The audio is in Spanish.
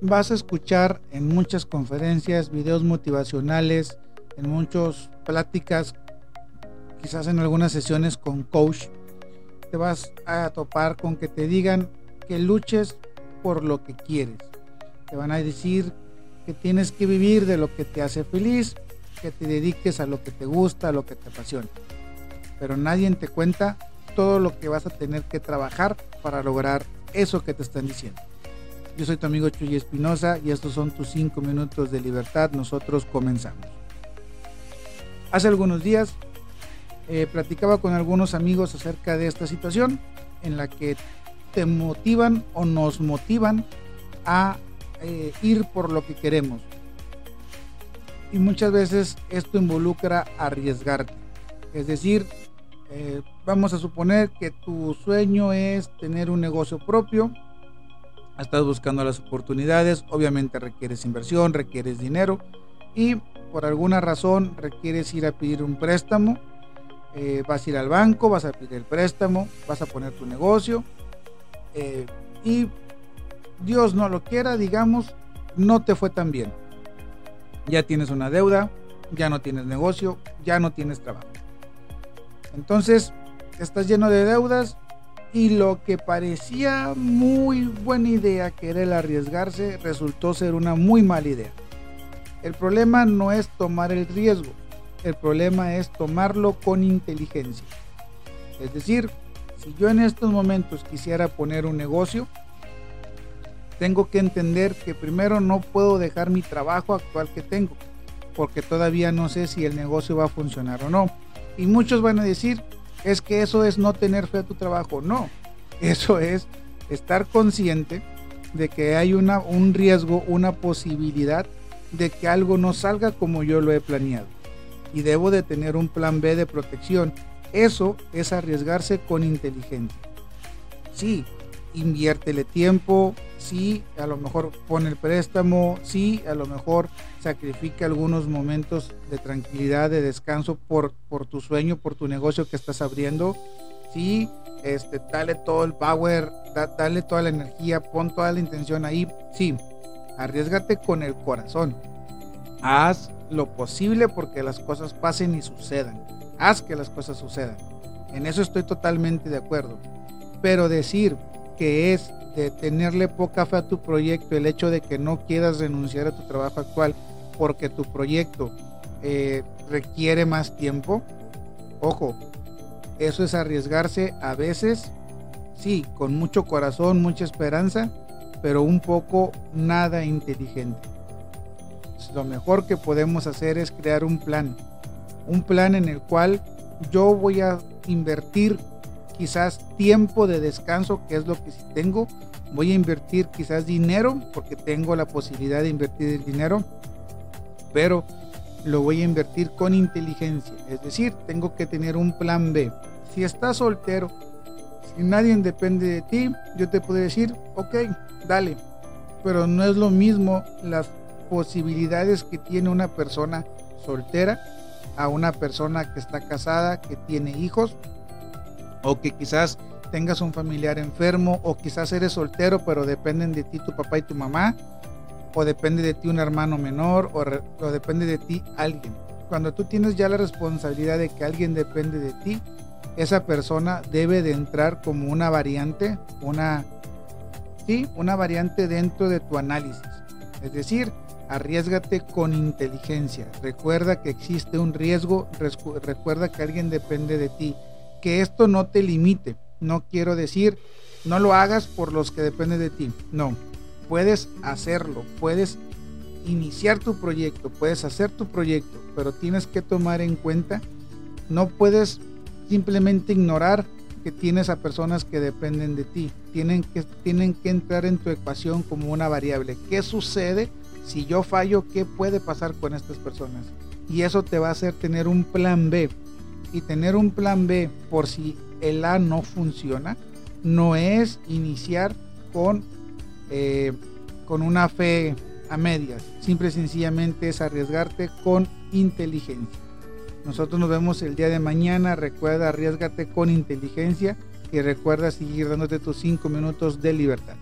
vas a escuchar en muchas conferencias, videos motivacionales, en muchas pláticas, quizás en algunas sesiones con coach, te vas a topar con que te digan que luches por lo que quieres. Te van a decir que tienes que vivir de lo que te hace feliz, que te dediques a lo que te gusta, a lo que te apasiona. Pero nadie te cuenta todo lo que vas a tener que trabajar para lograr eso que te están diciendo. Yo soy tu amigo Chuy Espinosa y estos son tus 5 minutos de libertad. Nosotros comenzamos. Hace algunos días eh, platicaba con algunos amigos acerca de esta situación en la que te motivan o nos motivan a eh, ir por lo que queremos. Y muchas veces esto involucra arriesgarte. Es decir, eh, vamos a suponer que tu sueño es tener un negocio propio. Estás buscando las oportunidades. Obviamente requieres inversión, requieres dinero. Y por alguna razón requieres ir a pedir un préstamo. Eh, vas a ir al banco, vas a pedir el préstamo, vas a poner tu negocio. Eh, y Dios no lo quiera, digamos, no te fue tan bien. Ya tienes una deuda, ya no tienes negocio, ya no tienes trabajo. Entonces, estás lleno de deudas y lo que parecía muy buena idea, que era el arriesgarse, resultó ser una muy mala idea. El problema no es tomar el riesgo, el problema es tomarlo con inteligencia. Es decir, si yo en estos momentos quisiera poner un negocio, tengo que entender que primero no puedo dejar mi trabajo actual que tengo, porque todavía no sé si el negocio va a funcionar o no. Y muchos van a decir, es que eso es no tener fe a tu trabajo. No, eso es estar consciente de que hay una, un riesgo, una posibilidad de que algo no salga como yo lo he planeado. Y debo de tener un plan B de protección. Eso es arriesgarse con inteligencia. Sí, inviértele tiempo, sí, a lo mejor pone el préstamo, sí, a lo mejor sacrifica algunos momentos de tranquilidad, de descanso por, por tu sueño, por tu negocio que estás abriendo, sí, este, dale todo el power, dale toda la energía, pon toda la intención ahí, sí, arriesgate con el corazón, haz lo posible porque las cosas pasen y sucedan, haz que las cosas sucedan, en eso estoy totalmente de acuerdo, pero decir, que es de tenerle poca fe a tu proyecto, el hecho de que no quieras renunciar a tu trabajo actual porque tu proyecto eh, requiere más tiempo, ojo, eso es arriesgarse a veces, sí, con mucho corazón, mucha esperanza, pero un poco nada inteligente. Lo mejor que podemos hacer es crear un plan, un plan en el cual yo voy a invertir quizás tiempo de descanso, que es lo que sí tengo. Voy a invertir quizás dinero, porque tengo la posibilidad de invertir el dinero, pero lo voy a invertir con inteligencia. Es decir, tengo que tener un plan B. Si estás soltero, si nadie depende de ti, yo te puedo decir, ok, dale. Pero no es lo mismo las posibilidades que tiene una persona soltera a una persona que está casada, que tiene hijos o que quizás tengas un familiar enfermo o quizás eres soltero pero dependen de ti tu papá y tu mamá o depende de ti un hermano menor o, depende de ti alguien. Cuando tú tienes ya la responsabilidad de que alguien depende de ti, esa persona debe de entrar como una variante, una sí, una variante dentro de tu análisis. Es decir, arriesgate con inteligencia. Recuerda que existe un riesgo, recuerda que alguien depende de ti que esto no te limite. No quiero decir, no lo hagas por los que dependen de ti. No, puedes hacerlo, puedes iniciar tu proyecto, puedes hacer tu proyecto, pero tienes que tomar en cuenta, no puedes simplemente ignorar que tienes a personas que dependen de ti. Tienen que, tienen que entrar en tu ecuación como una variable. ¿Qué sucede si yo fallo? ¿Qué puede pasar con estas personas? Y eso te va a hacer tener un plan B y tener un plan B por si el A no funciona, no es iniciar con, eh, con una fe a medias. Simple y sencillamente es arriesgarte con inteligencia. Nosotros nos vemos el día de mañana. Recuerda, arriesgate con inteligencia y recuerda seguir dándote tus 5 minutos de libertad.